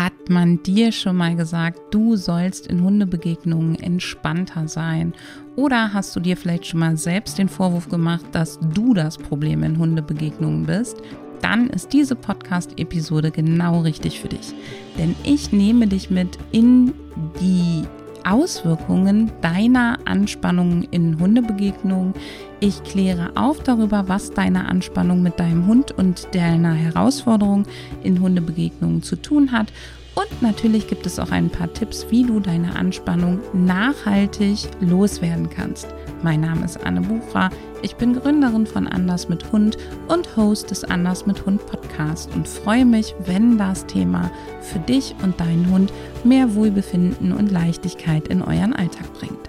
Hat man dir schon mal gesagt, du sollst in Hundebegegnungen entspannter sein? Oder hast du dir vielleicht schon mal selbst den Vorwurf gemacht, dass du das Problem in Hundebegegnungen bist? Dann ist diese Podcast-Episode genau richtig für dich. Denn ich nehme dich mit in die Auswirkungen deiner Anspannung in Hundebegegnungen. Ich kläre auf darüber, was deine Anspannung mit deinem Hund und deiner Herausforderung in Hundebegegnungen zu tun hat. Und natürlich gibt es auch ein paar Tipps, wie du deine Anspannung nachhaltig loswerden kannst. Mein Name ist Anne Bucher. Ich bin Gründerin von Anders mit Hund und Host des Anders mit Hund Podcast und freue mich, wenn das Thema für dich und deinen Hund mehr Wohlbefinden und Leichtigkeit in euren Alltag bringt.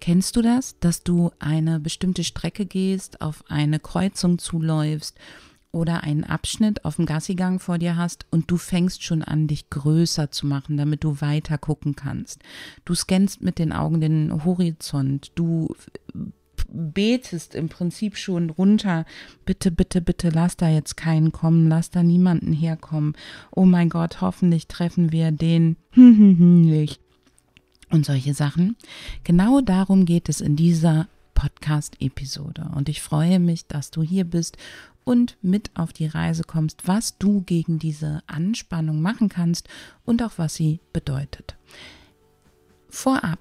Kennst du das, dass du eine bestimmte Strecke gehst, auf eine Kreuzung zuläufst oder einen Abschnitt auf dem Gassigang vor dir hast und du fängst schon an, dich größer zu machen, damit du weiter gucken kannst. Du scannst mit den Augen den Horizont, du betest im Prinzip schon runter, bitte, bitte, bitte, lass da jetzt keinen kommen, lass da niemanden herkommen. Oh mein Gott, hoffentlich treffen wir den nicht. Und solche Sachen. Genau darum geht es in dieser Podcast-Episode. Und ich freue mich, dass du hier bist und mit auf die Reise kommst, was du gegen diese Anspannung machen kannst und auch was sie bedeutet. Vorab,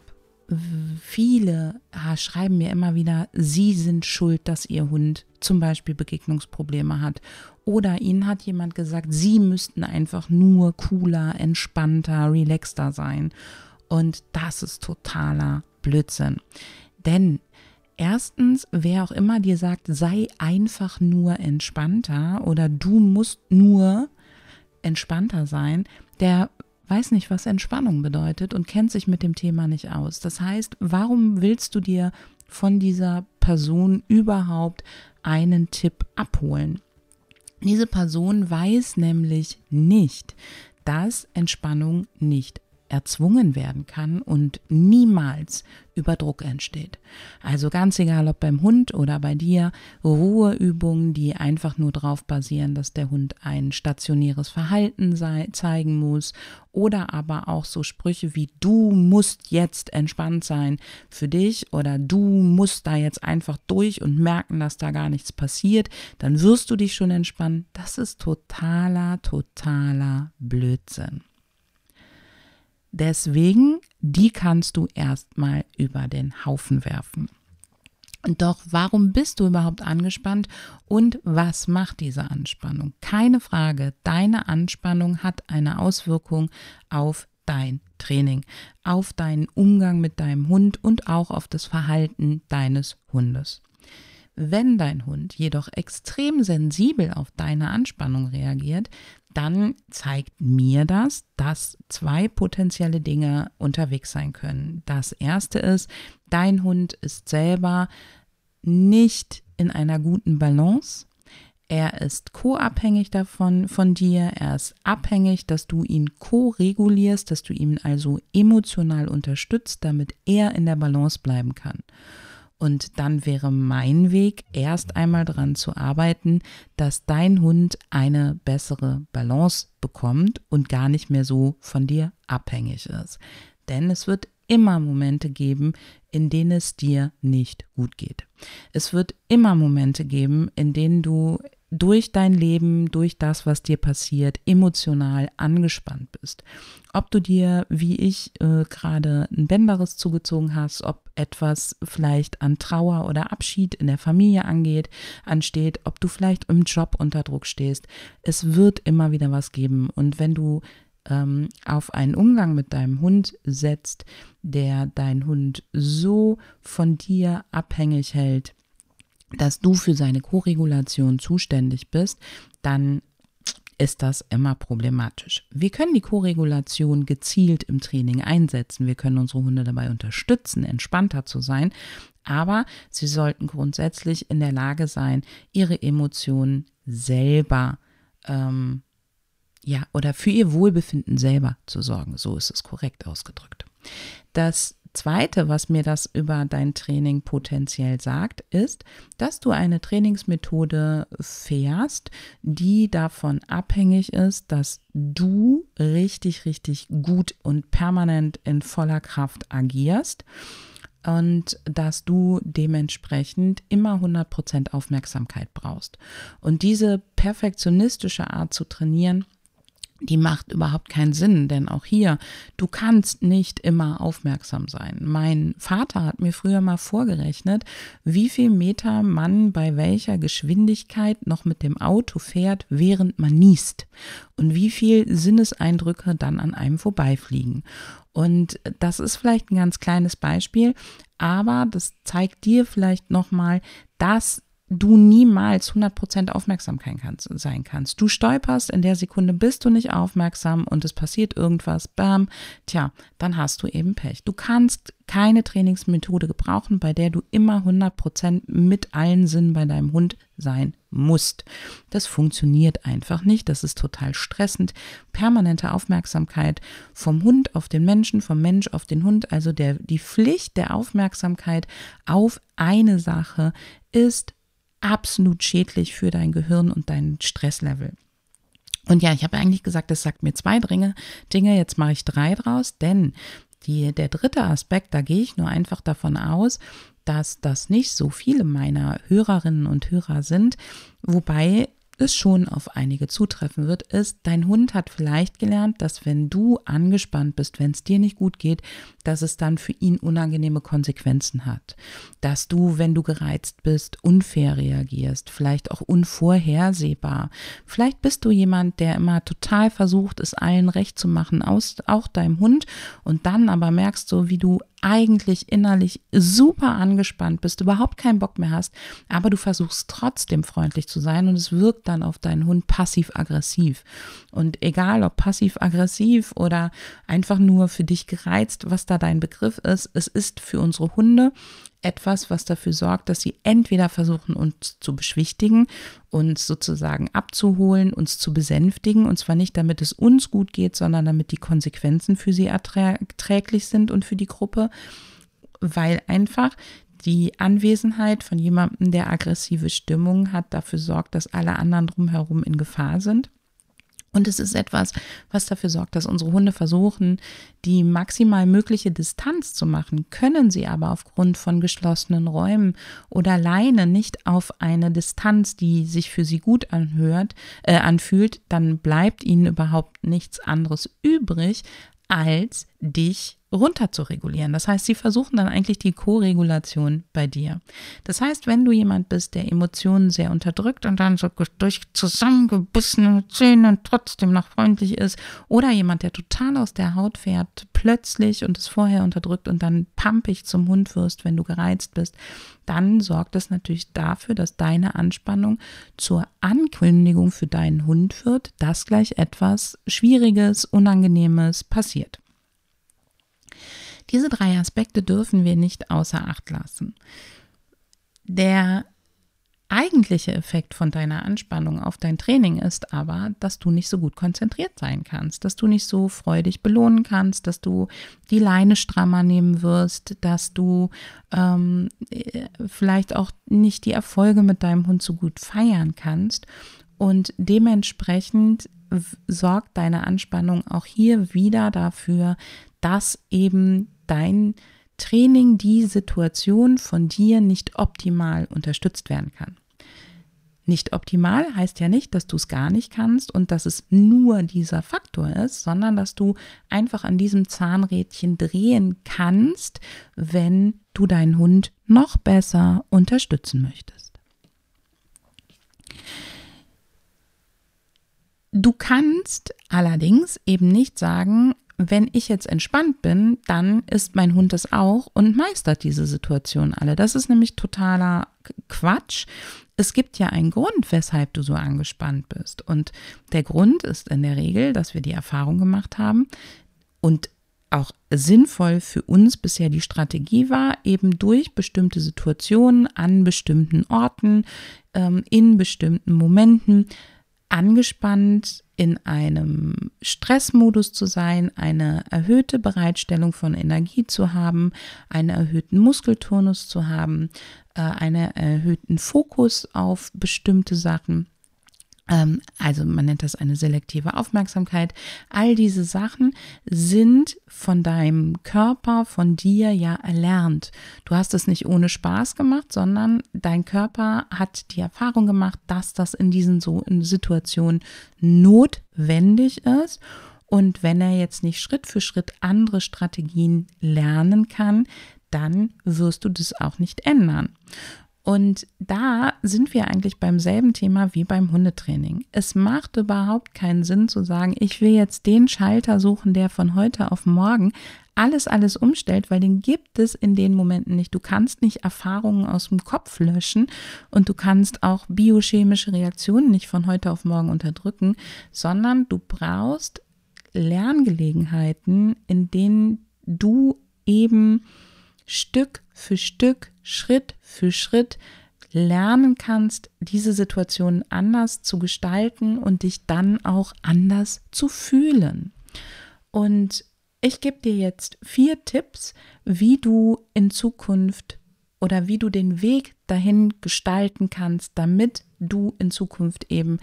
viele schreiben mir immer wieder, sie sind schuld, dass ihr Hund zum Beispiel Begegnungsprobleme hat. Oder ihnen hat jemand gesagt, sie müssten einfach nur cooler, entspannter, relaxter sein. Und das ist totaler Blödsinn. Denn Erstens, wer auch immer dir sagt, sei einfach nur entspannter oder du musst nur entspannter sein, der weiß nicht, was Entspannung bedeutet und kennt sich mit dem Thema nicht aus. Das heißt, warum willst du dir von dieser Person überhaupt einen Tipp abholen? Diese Person weiß nämlich nicht, dass Entspannung nicht erzwungen werden kann und niemals über Druck entsteht. Also ganz egal, ob beim Hund oder bei dir, Ruheübungen, die einfach nur darauf basieren, dass der Hund ein stationäres Verhalten sei, zeigen muss oder aber auch so Sprüche wie du musst jetzt entspannt sein für dich oder du musst da jetzt einfach durch und merken, dass da gar nichts passiert, dann wirst du dich schon entspannen. Das ist totaler, totaler Blödsinn. Deswegen, die kannst du erstmal über den Haufen werfen. Doch warum bist du überhaupt angespannt und was macht diese Anspannung? Keine Frage, deine Anspannung hat eine Auswirkung auf dein Training, auf deinen Umgang mit deinem Hund und auch auf das Verhalten deines Hundes. Wenn dein Hund jedoch extrem sensibel auf deine Anspannung reagiert, dann zeigt mir das, dass zwei potenzielle Dinge unterwegs sein können. Das erste ist, dein Hund ist selber nicht in einer guten Balance. Er ist co-abhängig davon von dir. Er ist abhängig, dass du ihn co-regulierst, dass du ihn also emotional unterstützt, damit er in der Balance bleiben kann. Und dann wäre mein Weg, erst einmal daran zu arbeiten, dass dein Hund eine bessere Balance bekommt und gar nicht mehr so von dir abhängig ist. Denn es wird immer Momente geben, in denen es dir nicht gut geht. Es wird immer Momente geben, in denen du durch dein Leben, durch das, was dir passiert, emotional angespannt bist. Ob du dir, wie ich, äh, gerade ein Bänderes zugezogen hast, ob etwas vielleicht an Trauer oder Abschied in der Familie angeht, ansteht, ob du vielleicht im Job unter Druck stehst. Es wird immer wieder was geben. Und wenn du ähm, auf einen Umgang mit deinem Hund setzt, der dein Hund so von dir abhängig hält, dass du für seine Koregulation zuständig bist, dann ist das immer problematisch. Wir können die Koregulation gezielt im Training einsetzen. Wir können unsere Hunde dabei unterstützen, entspannter zu sein. Aber sie sollten grundsätzlich in der Lage sein, ihre Emotionen selber, ähm, ja, oder für ihr Wohlbefinden selber zu sorgen. So ist es korrekt ausgedrückt. Das Zweite, was mir das über dein Training potenziell sagt, ist, dass du eine Trainingsmethode fährst, die davon abhängig ist, dass du richtig, richtig gut und permanent in voller Kraft agierst und dass du dementsprechend immer 100% Aufmerksamkeit brauchst. Und diese perfektionistische Art zu trainieren, die macht überhaupt keinen Sinn, denn auch hier, du kannst nicht immer aufmerksam sein. Mein Vater hat mir früher mal vorgerechnet, wie viel Meter man bei welcher Geschwindigkeit noch mit dem Auto fährt, während man niest und wie viel Sinneseindrücke dann an einem vorbeifliegen. Und das ist vielleicht ein ganz kleines Beispiel, aber das zeigt dir vielleicht nochmal, dass du niemals 100% Aufmerksamkeit kannst, sein kannst. Du stolperst, in der Sekunde bist du nicht aufmerksam und es passiert irgendwas, bam, tja, dann hast du eben Pech. Du kannst keine Trainingsmethode gebrauchen, bei der du immer 100% mit allen Sinnen bei deinem Hund sein musst. Das funktioniert einfach nicht. Das ist total stressend. Permanente Aufmerksamkeit vom Hund auf den Menschen, vom Mensch auf den Hund. Also der, die Pflicht der Aufmerksamkeit auf eine Sache ist absolut schädlich für dein Gehirn und dein Stresslevel. Und ja, ich habe eigentlich gesagt, das sagt mir zwei Dinge, Dinge jetzt mache ich drei draus, denn die, der dritte Aspekt, da gehe ich nur einfach davon aus, dass das nicht so viele meiner Hörerinnen und Hörer sind, wobei es schon auf einige zutreffen wird, ist, dein Hund hat vielleicht gelernt, dass wenn du angespannt bist, wenn es dir nicht gut geht, dass es dann für ihn unangenehme Konsequenzen hat. Dass du, wenn du gereizt bist, unfair reagierst, vielleicht auch unvorhersehbar. Vielleicht bist du jemand, der immer total versucht, es allen recht zu machen, auch deinem Hund, und dann aber merkst so, wie du eigentlich innerlich super angespannt bist, überhaupt keinen Bock mehr hast, aber du versuchst trotzdem freundlich zu sein und es wirkt dann auf deinen Hund passiv-aggressiv. Und egal ob passiv-aggressiv oder einfach nur für dich gereizt, was da dein Begriff ist, es ist für unsere Hunde etwas, was dafür sorgt, dass sie entweder versuchen, uns zu beschwichtigen, uns sozusagen abzuholen, uns zu besänftigen, und zwar nicht, damit es uns gut geht, sondern damit die Konsequenzen für sie erträglich sind und für die Gruppe, weil einfach die Anwesenheit von jemandem, der aggressive Stimmung hat, dafür sorgt, dass alle anderen drumherum in Gefahr sind. Und es ist etwas, was dafür sorgt, dass unsere Hunde versuchen, die maximal mögliche Distanz zu machen, können sie aber aufgrund von geschlossenen Räumen oder Leine nicht auf eine Distanz, die sich für sie gut anhört, äh, anfühlt, dann bleibt ihnen überhaupt nichts anderes übrig, als dich runter zu regulieren. Das heißt, sie versuchen dann eigentlich die Co-Regulation bei dir. Das heißt, wenn du jemand bist, der Emotionen sehr unterdrückt und dann so durch zusammengebissene Zähne trotzdem noch freundlich ist, oder jemand, der total aus der Haut fährt, plötzlich und es vorher unterdrückt und dann pampig zum Hund wirst, wenn du gereizt bist, dann sorgt das natürlich dafür, dass deine Anspannung zur Ankündigung für deinen Hund wird, dass gleich etwas Schwieriges, Unangenehmes passiert. Diese drei Aspekte dürfen wir nicht außer Acht lassen. Der eigentliche Effekt von deiner Anspannung auf dein Training ist aber, dass du nicht so gut konzentriert sein kannst, dass du nicht so freudig belohnen kannst, dass du die Leine strammer nehmen wirst, dass du ähm, vielleicht auch nicht die Erfolge mit deinem Hund so gut feiern kannst. Und dementsprechend sorgt deine Anspannung auch hier wieder dafür, dass eben dein Training, die Situation von dir nicht optimal unterstützt werden kann. Nicht optimal heißt ja nicht, dass du es gar nicht kannst und dass es nur dieser Faktor ist, sondern dass du einfach an diesem Zahnrädchen drehen kannst, wenn du deinen Hund noch besser unterstützen möchtest. Du kannst allerdings eben nicht sagen, wenn ich jetzt entspannt bin, dann ist mein Hund es auch und meistert diese Situation alle. Das ist nämlich totaler Quatsch. Es gibt ja einen Grund, weshalb du so angespannt bist. Und der Grund ist in der Regel, dass wir die Erfahrung gemacht haben und auch sinnvoll für uns bisher die Strategie war, eben durch bestimmte Situationen an bestimmten Orten, ähm, in bestimmten Momenten angespannt in einem Stressmodus zu sein, eine erhöhte Bereitstellung von Energie zu haben, einen erhöhten Muskeltonus zu haben, äh, einen erhöhten Fokus auf bestimmte Sachen. Ähm, also man nennt das eine selektive Aufmerksamkeit. All diese Sachen sind von deinem Körper, von dir ja erlernt. Du hast es nicht ohne Spaß gemacht, sondern dein Körper hat die Erfahrung gemacht, dass das in diesen so in Situationen notwendig ist. Und wenn er jetzt nicht Schritt für Schritt andere Strategien lernen kann, dann wirst du das auch nicht ändern. Und da sind wir eigentlich beim selben Thema wie beim Hundetraining. Es macht überhaupt keinen Sinn zu sagen, ich will jetzt den Schalter suchen, der von heute auf morgen alles, alles umstellt, weil den gibt es in den Momenten nicht. Du kannst nicht Erfahrungen aus dem Kopf löschen und du kannst auch biochemische Reaktionen nicht von heute auf morgen unterdrücken, sondern du brauchst Lerngelegenheiten, in denen du eben Stück für Stück, Schritt für Schritt lernen kannst, diese Situation anders zu gestalten und dich dann auch anders zu fühlen. Und ich gebe dir jetzt vier Tipps, wie du in Zukunft oder wie du den Weg dahin gestalten kannst, damit du in Zukunft eben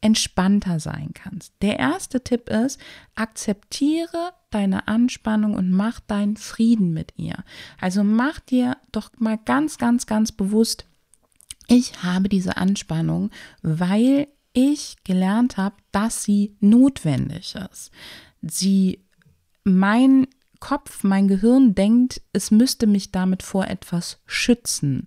entspannter sein kannst. Der erste Tipp ist, akzeptiere deine Anspannung und mach deinen Frieden mit ihr. Also mach dir doch mal ganz, ganz, ganz bewusst, ich habe diese Anspannung, weil ich gelernt habe, dass sie notwendig ist. Sie, mein Kopf, mein Gehirn denkt, es müsste mich damit vor etwas schützen.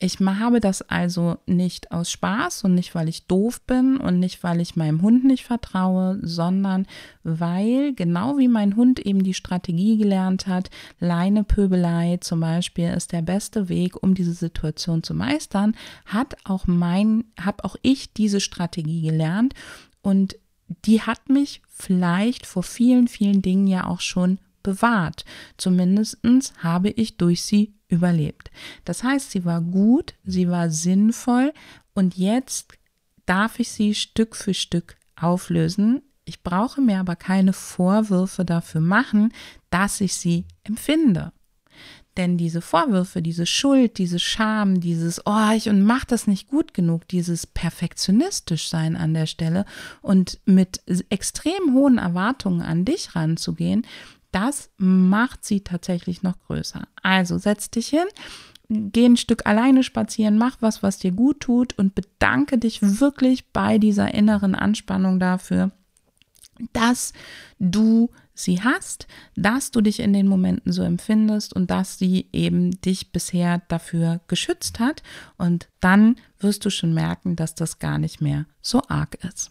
Ich habe das also nicht aus Spaß und nicht, weil ich doof bin und nicht, weil ich meinem Hund nicht vertraue, sondern weil genau wie mein Hund eben die Strategie gelernt hat, Leinepöbelei zum Beispiel ist der beste Weg, um diese Situation zu meistern, hat auch mein, habe auch ich diese Strategie gelernt und die hat mich vielleicht vor vielen, vielen Dingen ja auch schon bewahrt. Zumindest habe ich durch sie überlebt. Das heißt, sie war gut, sie war sinnvoll und jetzt darf ich sie Stück für Stück auflösen. Ich brauche mir aber keine Vorwürfe dafür machen, dass ich sie empfinde. Denn diese Vorwürfe, diese Schuld, diese Scham, dieses, oh, ich und mach das nicht gut genug, dieses perfektionistisch sein an der Stelle und mit extrem hohen Erwartungen an dich ranzugehen, das macht sie tatsächlich noch größer. Also setz dich hin, geh ein Stück alleine spazieren, mach was, was dir gut tut und bedanke dich wirklich bei dieser inneren Anspannung dafür, dass du sie hast, dass du dich in den Momenten so empfindest und dass sie eben dich bisher dafür geschützt hat. Und dann wirst du schon merken, dass das gar nicht mehr so arg ist.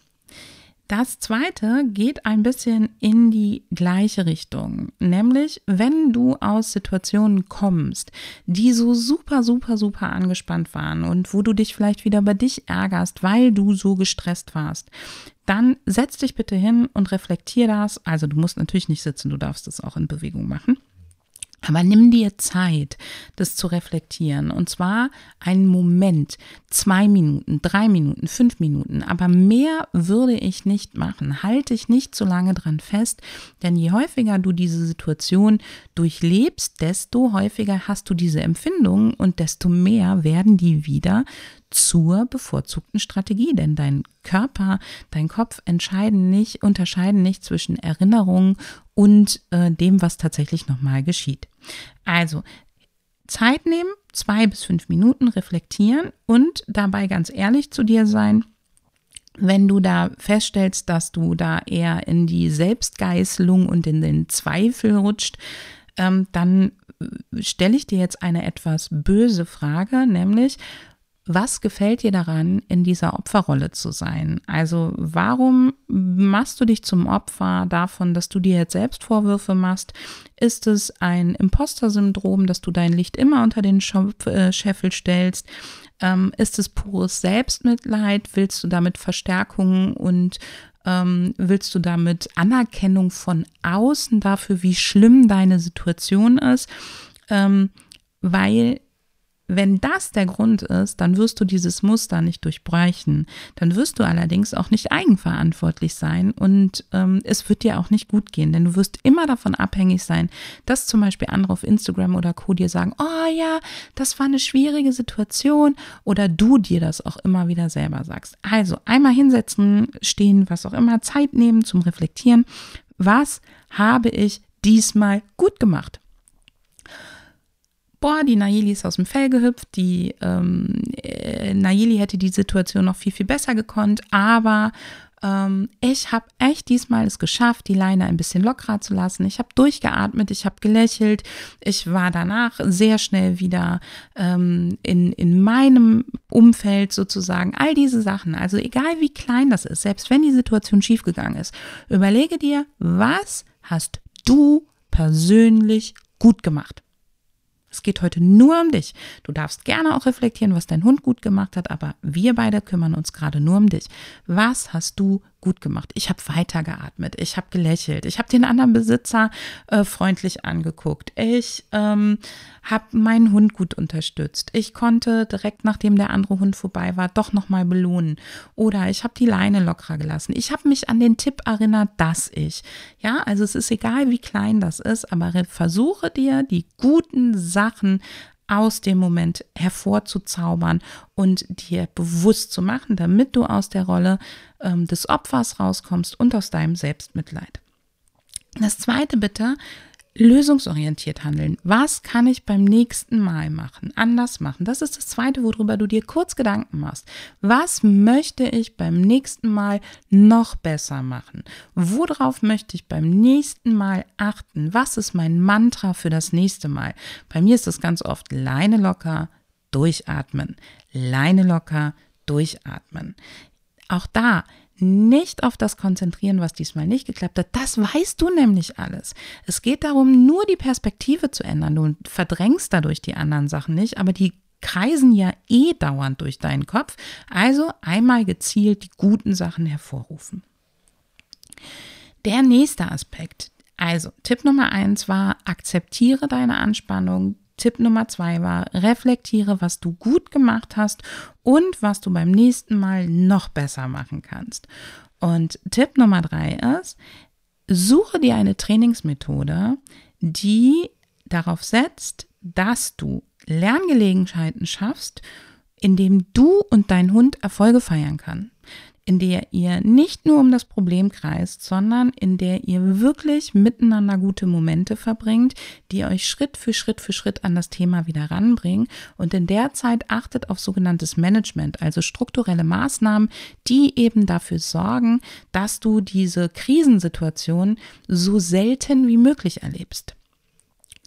Das zweite geht ein bisschen in die gleiche Richtung, nämlich wenn du aus Situationen kommst, die so super, super, super angespannt waren und wo du dich vielleicht wieder bei dich ärgerst, weil du so gestresst warst, dann setz dich bitte hin und reflektier das. Also du musst natürlich nicht sitzen, du darfst das auch in Bewegung machen. Aber nimm dir Zeit, das zu reflektieren. Und zwar einen Moment, zwei Minuten, drei Minuten, fünf Minuten. Aber mehr würde ich nicht machen. Halte ich nicht so lange dran fest. Denn je häufiger du diese Situation durchlebst, desto häufiger hast du diese Empfindungen und desto mehr werden die wieder zur bevorzugten Strategie, denn dein Körper, dein Kopf entscheiden nicht, unterscheiden nicht zwischen Erinnerungen und äh, dem, was tatsächlich nochmal geschieht. Also Zeit nehmen, zwei bis fünf Minuten reflektieren und dabei ganz ehrlich zu dir sein. Wenn du da feststellst, dass du da eher in die Selbstgeißelung und in den Zweifel rutscht, ähm, dann äh, stelle ich dir jetzt eine etwas böse Frage, nämlich was gefällt dir daran, in dieser Opferrolle zu sein? Also warum machst du dich zum Opfer davon, dass du dir jetzt selbst Vorwürfe machst? Ist es ein Imposter-Syndrom, dass du dein Licht immer unter den äh, Scheffel stellst? Ähm, ist es pures Selbstmitleid? Willst du damit Verstärkung und ähm, willst du damit Anerkennung von außen dafür, wie schlimm deine Situation ist? Ähm, weil wenn das der Grund ist, dann wirst du dieses Muster nicht durchbrechen. Dann wirst du allerdings auch nicht eigenverantwortlich sein und ähm, es wird dir auch nicht gut gehen, denn du wirst immer davon abhängig sein, dass zum Beispiel andere auf Instagram oder Co. dir sagen, oh ja, das war eine schwierige Situation oder du dir das auch immer wieder selber sagst. Also einmal hinsetzen, stehen, was auch immer, Zeit nehmen zum Reflektieren. Was habe ich diesmal gut gemacht? Boah, die Nayeli ist aus dem Fell gehüpft, die ähm, äh, Nayeli hätte die Situation noch viel, viel besser gekonnt, aber ähm, ich habe echt diesmal es geschafft, die Leine ein bisschen lockerer zu lassen. Ich habe durchgeatmet, ich habe gelächelt, ich war danach sehr schnell wieder ähm, in, in meinem Umfeld sozusagen. All diese Sachen, also egal wie klein das ist, selbst wenn die Situation schiefgegangen ist, überlege dir, was hast du persönlich gut gemacht? Es geht heute nur um dich. Du darfst gerne auch reflektieren, was dein Hund gut gemacht hat, aber wir beide kümmern uns gerade nur um dich. Was hast du gut gemacht. Ich habe weitergeatmet, ich habe gelächelt, ich habe den anderen Besitzer äh, freundlich angeguckt, ich ähm, habe meinen Hund gut unterstützt, ich konnte direkt nachdem der andere Hund vorbei war doch nochmal belohnen. Oder ich habe die Leine lockerer gelassen. Ich habe mich an den Tipp erinnert, dass ich, ja, also es ist egal, wie klein das ist, aber versuche dir die guten Sachen aus dem Moment hervorzuzaubern und dir bewusst zu machen, damit du aus der Rolle ähm, des Opfers rauskommst und aus deinem Selbstmitleid. Das zweite bitte, lösungsorientiert handeln. Was kann ich beim nächsten Mal machen, anders machen? Das ist das Zweite, worüber du dir kurz Gedanken machst. Was möchte ich beim nächsten Mal noch besser machen? Worauf möchte ich beim nächsten Mal achten? Was ist mein Mantra für das nächste Mal? Bei mir ist es ganz oft Leine locker, durchatmen. Leine locker, durchatmen. Auch da nicht auf das konzentrieren, was diesmal nicht geklappt hat. Das weißt du nämlich alles. Es geht darum, nur die Perspektive zu ändern. Du verdrängst dadurch die anderen Sachen nicht, aber die kreisen ja eh dauernd durch deinen Kopf. Also einmal gezielt die guten Sachen hervorrufen. Der nächste Aspekt. Also Tipp Nummer eins war, akzeptiere deine Anspannung, Tipp Nummer zwei war, reflektiere, was du gut gemacht hast und was du beim nächsten Mal noch besser machen kannst. Und Tipp Nummer drei ist, suche dir eine Trainingsmethode, die darauf setzt, dass du Lerngelegenheiten schaffst, indem du und dein Hund Erfolge feiern kann in der ihr nicht nur um das Problem kreist, sondern in der ihr wirklich miteinander gute Momente verbringt, die euch Schritt für Schritt für Schritt an das Thema wieder ranbringen. Und in der Zeit achtet auf sogenanntes Management, also strukturelle Maßnahmen, die eben dafür sorgen, dass du diese Krisensituation so selten wie möglich erlebst.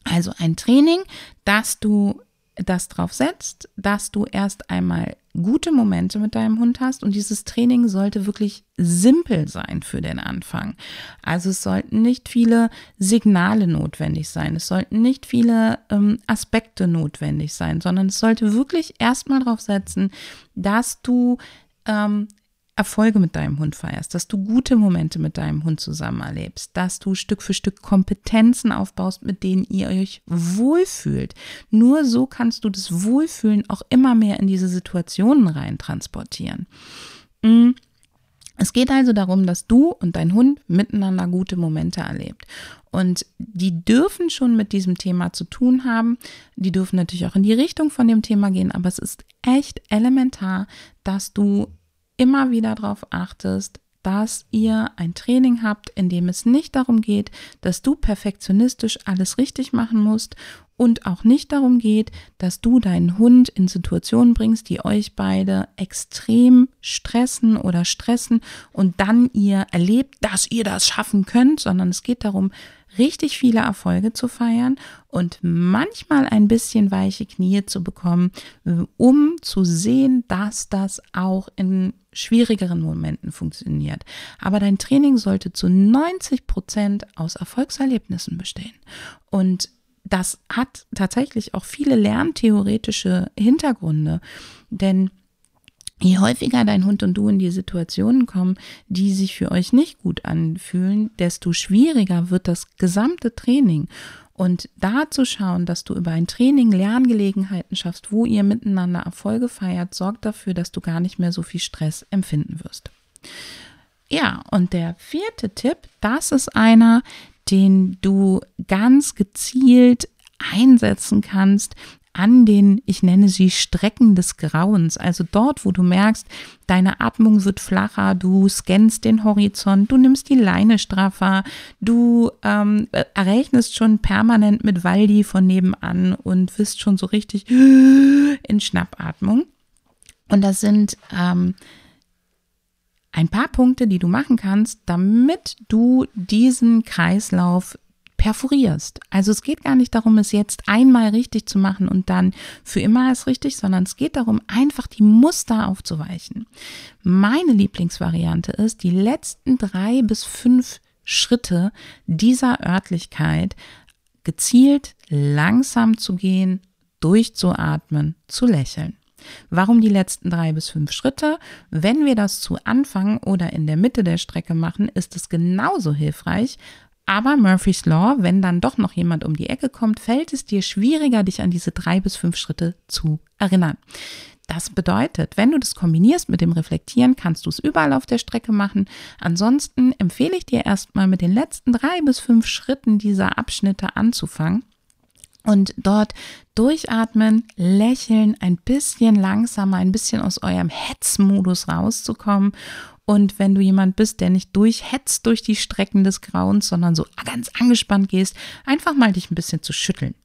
Also ein Training, das du das drauf setzt, dass du erst einmal gute Momente mit deinem Hund hast und dieses Training sollte wirklich simpel sein für den Anfang. Also es sollten nicht viele Signale notwendig sein, es sollten nicht viele ähm, Aspekte notwendig sein, sondern es sollte wirklich erstmal darauf setzen, dass du ähm, Erfolge mit deinem Hund feierst, dass du gute Momente mit deinem Hund zusammen erlebst, dass du Stück für Stück Kompetenzen aufbaust, mit denen ihr euch wohlfühlt. Nur so kannst du das Wohlfühlen auch immer mehr in diese Situationen rein transportieren. Mm. Es geht also darum, dass du und dein Hund miteinander gute Momente erlebt. Und die dürfen schon mit diesem Thema zu tun haben. Die dürfen natürlich auch in die Richtung von dem Thema gehen, aber es ist echt elementar, dass du immer wieder darauf achtest, dass ihr ein Training habt, in dem es nicht darum geht, dass du perfektionistisch alles richtig machen musst und auch nicht darum geht, dass du deinen Hund in Situationen bringst, die euch beide extrem stressen oder stressen und dann ihr erlebt, dass ihr das schaffen könnt, sondern es geht darum, richtig viele Erfolge zu feiern und manchmal ein bisschen weiche Knie zu bekommen, um zu sehen, dass das auch in schwierigeren Momenten funktioniert. Aber dein Training sollte zu 90 Prozent aus Erfolgserlebnissen bestehen. Und das hat tatsächlich auch viele lerntheoretische Hintergründe, denn Je häufiger dein Hund und du in die Situationen kommen, die sich für euch nicht gut anfühlen, desto schwieriger wird das gesamte Training. Und da zu schauen, dass du über ein Training Lerngelegenheiten schaffst, wo ihr miteinander Erfolge feiert, sorgt dafür, dass du gar nicht mehr so viel Stress empfinden wirst. Ja, und der vierte Tipp, das ist einer, den du ganz gezielt einsetzen kannst, an den, ich nenne sie Strecken des Grauens, also dort, wo du merkst, deine Atmung wird flacher, du scannst den Horizont, du nimmst die Leine straffer, du ähm, errechnest schon permanent mit Waldi von nebenan und wirst schon so richtig in Schnappatmung. Und das sind ähm, ein paar Punkte, die du machen kannst, damit du diesen Kreislauf perforierst. Also es geht gar nicht darum, es jetzt einmal richtig zu machen und dann für immer ist richtig, sondern es geht darum, einfach die Muster aufzuweichen. Meine Lieblingsvariante ist, die letzten drei bis fünf Schritte dieser Örtlichkeit gezielt langsam zu gehen, durchzuatmen, zu lächeln. Warum die letzten drei bis fünf Schritte? Wenn wir das zu Anfang oder in der Mitte der Strecke machen, ist es genauso hilfreich, aber Murphy's Law, wenn dann doch noch jemand um die Ecke kommt, fällt es dir schwieriger, dich an diese drei bis fünf Schritte zu erinnern. Das bedeutet, wenn du das kombinierst mit dem Reflektieren, kannst du es überall auf der Strecke machen. Ansonsten empfehle ich dir erstmal mit den letzten drei bis fünf Schritten dieser Abschnitte anzufangen und dort durchatmen, lächeln, ein bisschen langsamer, ein bisschen aus eurem Hetzmodus rauszukommen und wenn du jemand bist, der nicht durchhetzt durch die Strecken des Grauens, sondern so ganz angespannt gehst, einfach mal dich ein bisschen zu schütteln.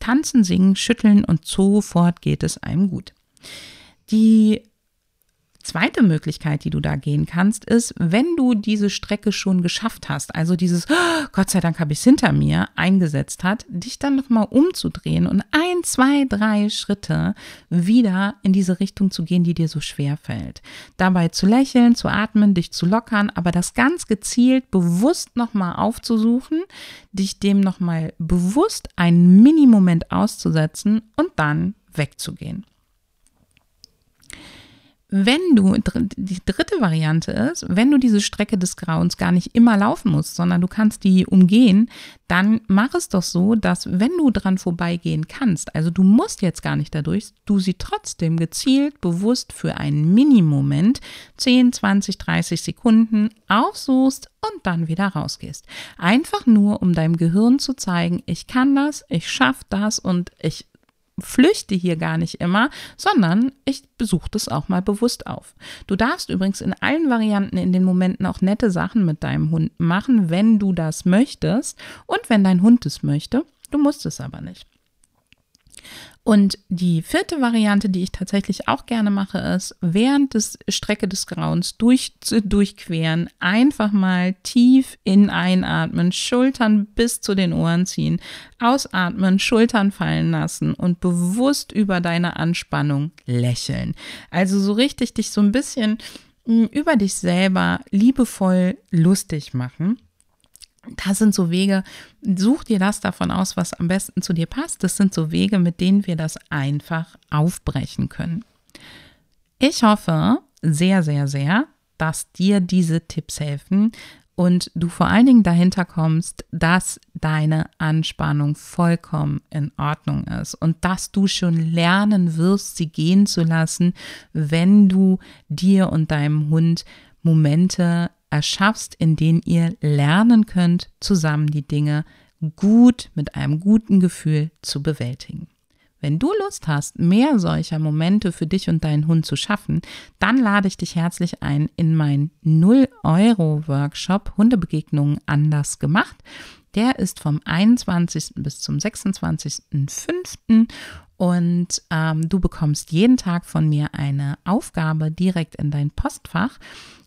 Tanzen, singen, schütteln und sofort geht es einem gut. Die Zweite Möglichkeit, die du da gehen kannst, ist, wenn du diese Strecke schon geschafft hast, also dieses oh, Gott sei Dank habe ich es hinter mir eingesetzt hat, dich dann nochmal umzudrehen und ein, zwei, drei Schritte wieder in diese Richtung zu gehen, die dir so schwer fällt. Dabei zu lächeln, zu atmen, dich zu lockern, aber das ganz gezielt bewusst nochmal aufzusuchen, dich dem nochmal bewusst einen Minimoment auszusetzen und dann wegzugehen. Wenn du, die dritte Variante ist, wenn du diese Strecke des Grauens gar nicht immer laufen musst, sondern du kannst die umgehen, dann mach es doch so, dass wenn du dran vorbeigehen kannst, also du musst jetzt gar nicht dadurch, du sie trotzdem gezielt, bewusst für einen Minimoment 10, 20, 30 Sekunden aufsuchst und dann wieder rausgehst. Einfach nur, um deinem Gehirn zu zeigen, ich kann das, ich schaffe das und ich flüchte hier gar nicht immer, sondern ich besuche das auch mal bewusst auf. Du darfst übrigens in allen Varianten in den Momenten auch nette Sachen mit deinem Hund machen, wenn du das möchtest und wenn dein Hund es möchte. Du musst es aber nicht. Und die vierte Variante, die ich tatsächlich auch gerne mache, ist, während des Strecke des Grauens durch, durchqueren, einfach mal tief in einatmen, Schultern bis zu den Ohren ziehen, ausatmen, Schultern fallen lassen und bewusst über deine Anspannung lächeln. Also so richtig dich so ein bisschen hm, über dich selber liebevoll lustig machen. Das sind so Wege, such dir das davon aus, was am besten zu dir passt. Das sind so Wege, mit denen wir das einfach aufbrechen können. Ich hoffe sehr, sehr, sehr, dass dir diese Tipps helfen und du vor allen Dingen dahinter kommst, dass deine Anspannung vollkommen in Ordnung ist und dass du schon lernen wirst, sie gehen zu lassen, wenn du dir und deinem Hund Momente erschaffst, in denen ihr lernen könnt, zusammen die Dinge gut mit einem guten Gefühl zu bewältigen. Wenn du Lust hast, mehr solcher Momente für dich und deinen Hund zu schaffen, dann lade ich dich herzlich ein in meinen 0-Euro-Workshop Hundebegegnungen anders gemacht. Der ist vom 21. bis zum 26.05. Und ähm, du bekommst jeden Tag von mir eine Aufgabe direkt in dein Postfach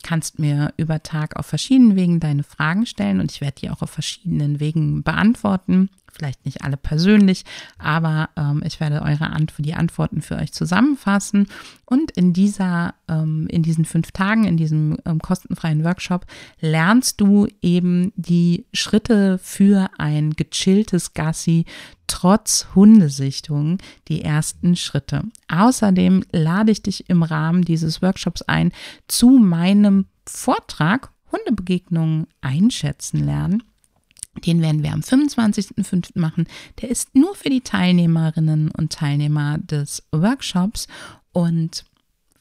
kannst mir über Tag auf verschiedenen Wegen deine Fragen stellen und ich werde die auch auf verschiedenen Wegen beantworten. Vielleicht nicht alle persönlich, aber ähm, ich werde eure Antwort, die Antworten für euch zusammenfassen. Und in dieser, ähm, in diesen fünf Tagen, in diesem ähm, kostenfreien Workshop, lernst du eben die Schritte für ein gechilltes Gassi trotz Hundesichtung die ersten Schritte. Außerdem lade ich dich im Rahmen dieses Workshops ein zu meinem Vortrag Hundebegegnungen einschätzen lernen Den werden wir am 25.05. machen. Der ist nur für die Teilnehmerinnen und Teilnehmer des Workshops und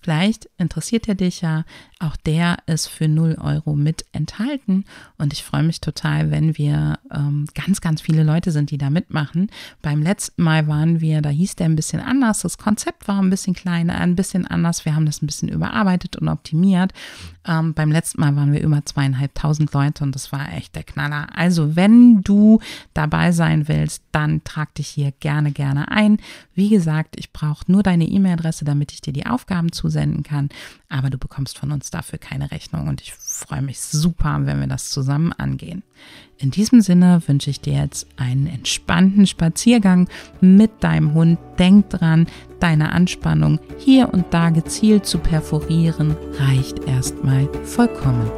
Vielleicht interessiert er dich ja. Auch der ist für 0 Euro mit enthalten. Und ich freue mich total, wenn wir ähm, ganz, ganz viele Leute sind, die da mitmachen. Beim letzten Mal waren wir, da hieß der ein bisschen anders. Das Konzept war ein bisschen kleiner, ein bisschen anders. Wir haben das ein bisschen überarbeitet und optimiert. Ähm, beim letzten Mal waren wir über zweieinhalbtausend Leute und das war echt der Knaller. Also, wenn du dabei sein willst, dann trag dich hier gerne, gerne ein. Wie gesagt, ich brauche nur deine E-Mail-Adresse, damit ich dir die Aufgaben zusenden kann. Aber du bekommst von uns dafür keine Rechnung und ich freue mich super, wenn wir das zusammen angehen. In diesem Sinne wünsche ich dir jetzt einen entspannten Spaziergang mit deinem Hund. Denk dran, deine Anspannung hier und da gezielt zu perforieren reicht erstmal vollkommen.